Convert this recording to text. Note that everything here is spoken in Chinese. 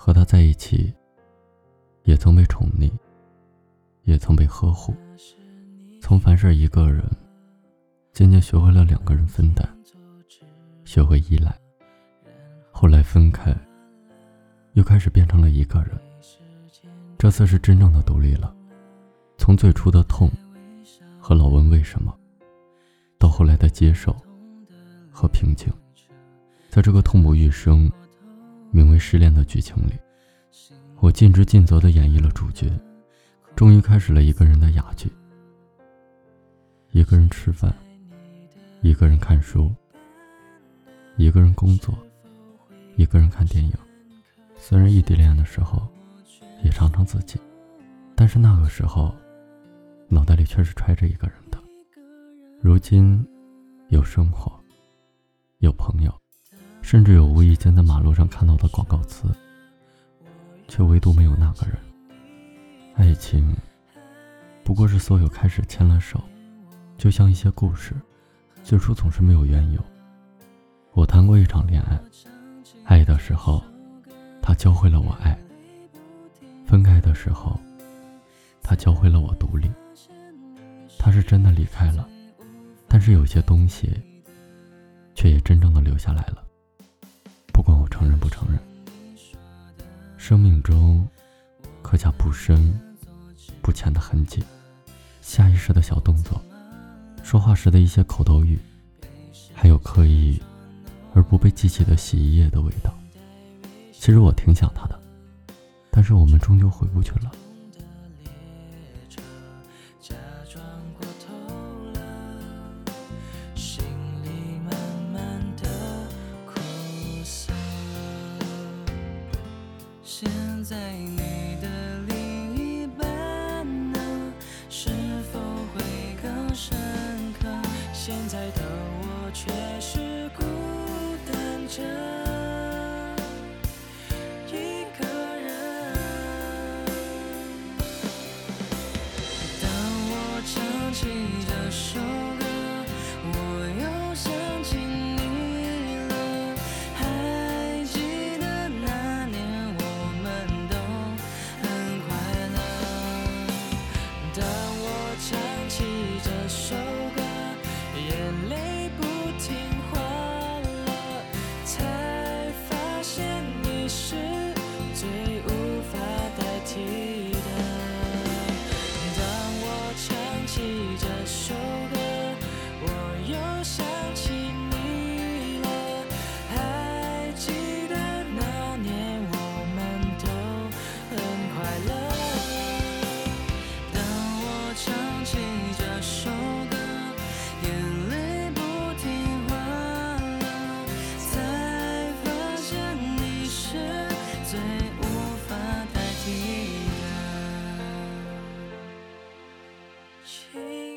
和他在一起，也曾被宠溺，也曾被呵护，从凡事一个人，渐渐学会了两个人分担，学会依赖。后来分开，又开始变成了一个人。这次是真正的独立了，从最初的痛和老问为什么，到后来的接受和平静，在这个痛不欲生、名为失恋的剧情里，我尽职尽责地演绎了主角，终于开始了一个人的哑剧。一个人吃饭，一个人看书，一个人工作，一个人看电影。虽然异地恋的时候。也常常自己，但是那个时候，脑袋里却是揣着一个人的。如今，有生活，甚至有无意间在马路上看到的广告词，却唯独没有那个人。爱情，不过是所有开始牵了手，就像一些故事，最初总是没有缘由。我谈过一场恋爱，爱的时候，他教会了我爱。分开的时候，他教会了我独立。他是真的离开了，但是有些东西，却也真正的留下来了。不管我承认不承认，生命中刻下不深不浅的痕迹，下意识的小动作，说话时的一些口头语，还有刻意而不被记起的洗衣液的味道。其实我挺想他的。但是我们终究回不去了。在你的另一半呢是否会更深刻？现在的我却是孤单着。情。